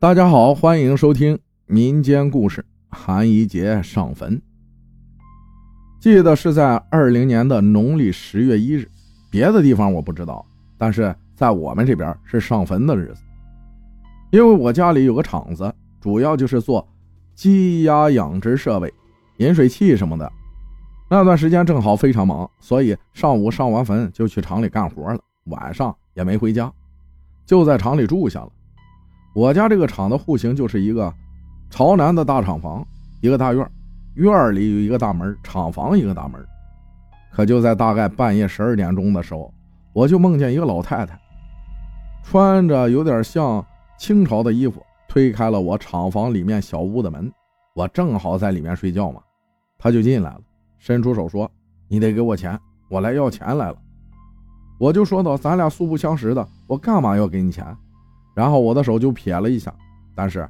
大家好，欢迎收听民间故事《韩一杰上坟》。记得是在二零年的农历十月一日，别的地方我不知道，但是在我们这边是上坟的日子。因为我家里有个厂子，主要就是做鸡鸭养殖设备、饮水器什么的。那段时间正好非常忙，所以上午上完坟就去厂里干活了，晚上也没回家，就在厂里住下了。我家这个厂的户型就是一个朝南的大厂房，一个大院，院里有一个大门，厂房一个大门。可就在大概半夜十二点钟的时候，我就梦见一个老太太，穿着有点像清朝的衣服，推开了我厂房里面小屋的门。我正好在里面睡觉嘛，她就进来了，伸出手说：“你得给我钱，我来要钱来了。”我就说道：“咱俩素不相识的，我干嘛要给你钱？”然后我的手就撇了一下，但是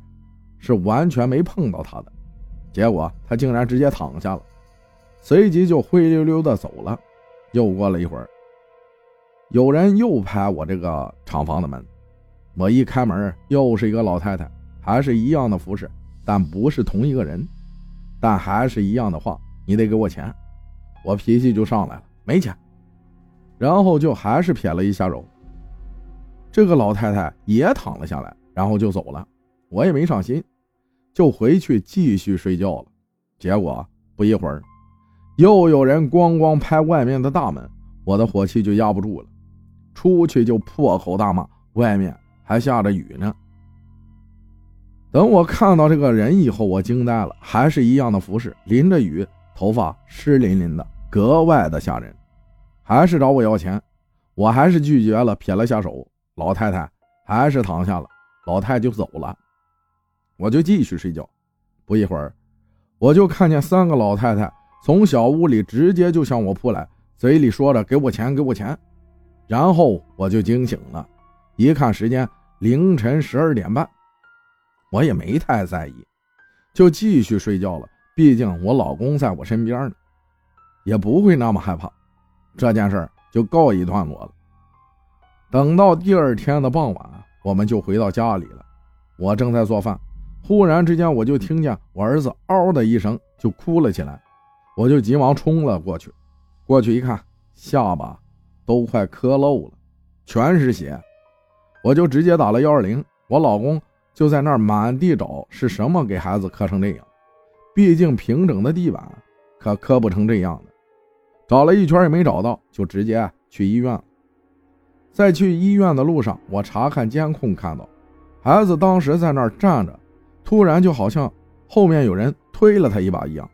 是完全没碰到他的，结果他竟然直接躺下了，随即就灰溜溜的走了。又过了一会儿，有人又拍我这个厂房的门，我一开门，又是一个老太太，还是一样的服饰，但不是同一个人，但还是一样的话，你得给我钱。我脾气就上来了，没钱，然后就还是撇了一下手。这个老太太也躺了下来，然后就走了。我也没上心，就回去继续睡觉了。结果不一会儿，又有人咣咣拍外面的大门，我的火气就压不住了，出去就破口大骂。外面还下着雨呢。等我看到这个人以后，我惊呆了，还是一样的服饰，淋着雨，头发湿淋淋的，格外的吓人。还是找我要钱，我还是拒绝了，撇了下手。老太太还是躺下了，老太就走了，我就继续睡觉。不一会儿，我就看见三个老太太从小屋里直接就向我扑来，嘴里说着“给我钱，给我钱”。然后我就惊醒了，一看时间，凌晨十二点半，我也没太在意，就继续睡觉了。毕竟我老公在我身边呢，也不会那么害怕。这件事就告一段落了。等到第二天的傍晚，我们就回到家里了。我正在做饭，忽然之间我就听见我儿子嗷的一声就哭了起来，我就急忙冲了过去。过去一看，下巴都快磕漏了，全是血。我就直接打了幺二零，我老公就在那儿满地找是什么给孩子磕成这样。毕竟平整的地板可磕不成这样的。找了一圈也没找到，就直接去医院了。在去医院的路上，我查看监控，看到孩子当时在那儿站着，突然就好像后面有人推了他一把一样，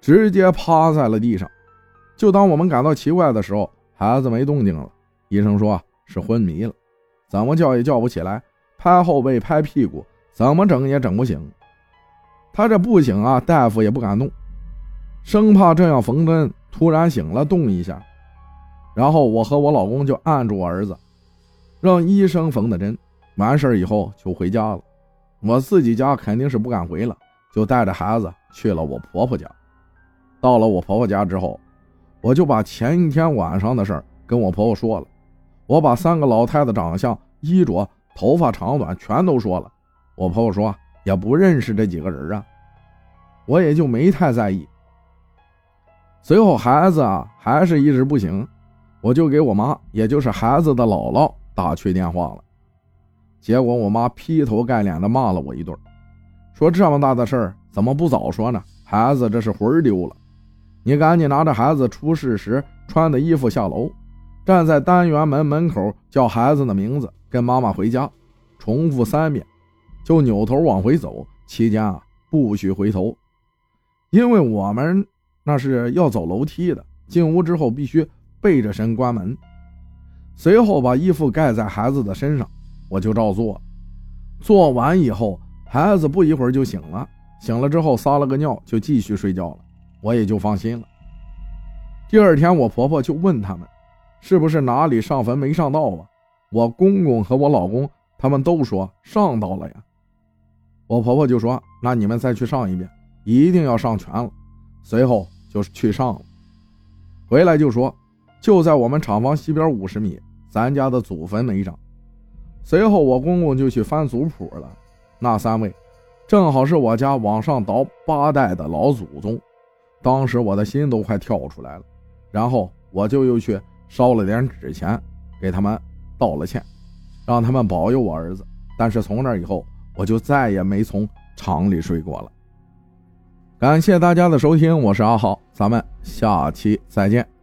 直接趴在了地上。就当我们感到奇怪的时候，孩子没动静了。医生说是昏迷了，怎么叫也叫不起来，拍后背、拍屁股，怎么整也整不醒。他这不醒啊，大夫也不敢动，生怕这样缝针突然醒了动一下。然后我和我老公就按住我儿子，让医生缝的针。完事以后就回家了。我自己家肯定是不敢回了，就带着孩子去了我婆婆家。到了我婆婆家之后，我就把前一天晚上的事儿跟我婆婆说了。我把三个老太太长相、衣着、头发长短全都说了。我婆婆说也不认识这几个人啊，我也就没太在意。随后孩子啊还是一直不行。我就给我妈，也就是孩子的姥姥打去电话了，结果我妈劈头盖脸的骂了我一顿，说这么大的事儿怎么不早说呢？孩子这是魂丢了，你赶紧拿着孩子出事时穿的衣服下楼，站在单元门门口叫孩子的名字，跟妈妈回家，重复三遍，就扭头往回走，期间啊不许回头，因为我们那是要走楼梯的，进屋之后必须。背着身关门，随后把衣服盖在孩子的身上，我就照做。做完以后，孩子不一会儿就醒了，醒了之后撒了个尿，就继续睡觉了，我也就放心了。第二天，我婆婆就问他们，是不是哪里上坟没上到啊？我公公和我老公他们都说上到了呀。我婆婆就说：“那你们再去上一遍，一定要上全了。”随后就去上了，回来就说。就在我们厂房西边五十米，咱家的祖坟没长。随后我公公就去翻族谱了，那三位正好是我家往上倒八代的老祖宗。当时我的心都快跳出来了，然后我就又去烧了点纸钱，给他们道了歉，让他们保佑我儿子。但是从那以后，我就再也没从厂里睡过了。感谢大家的收听，我是阿浩，咱们下期再见。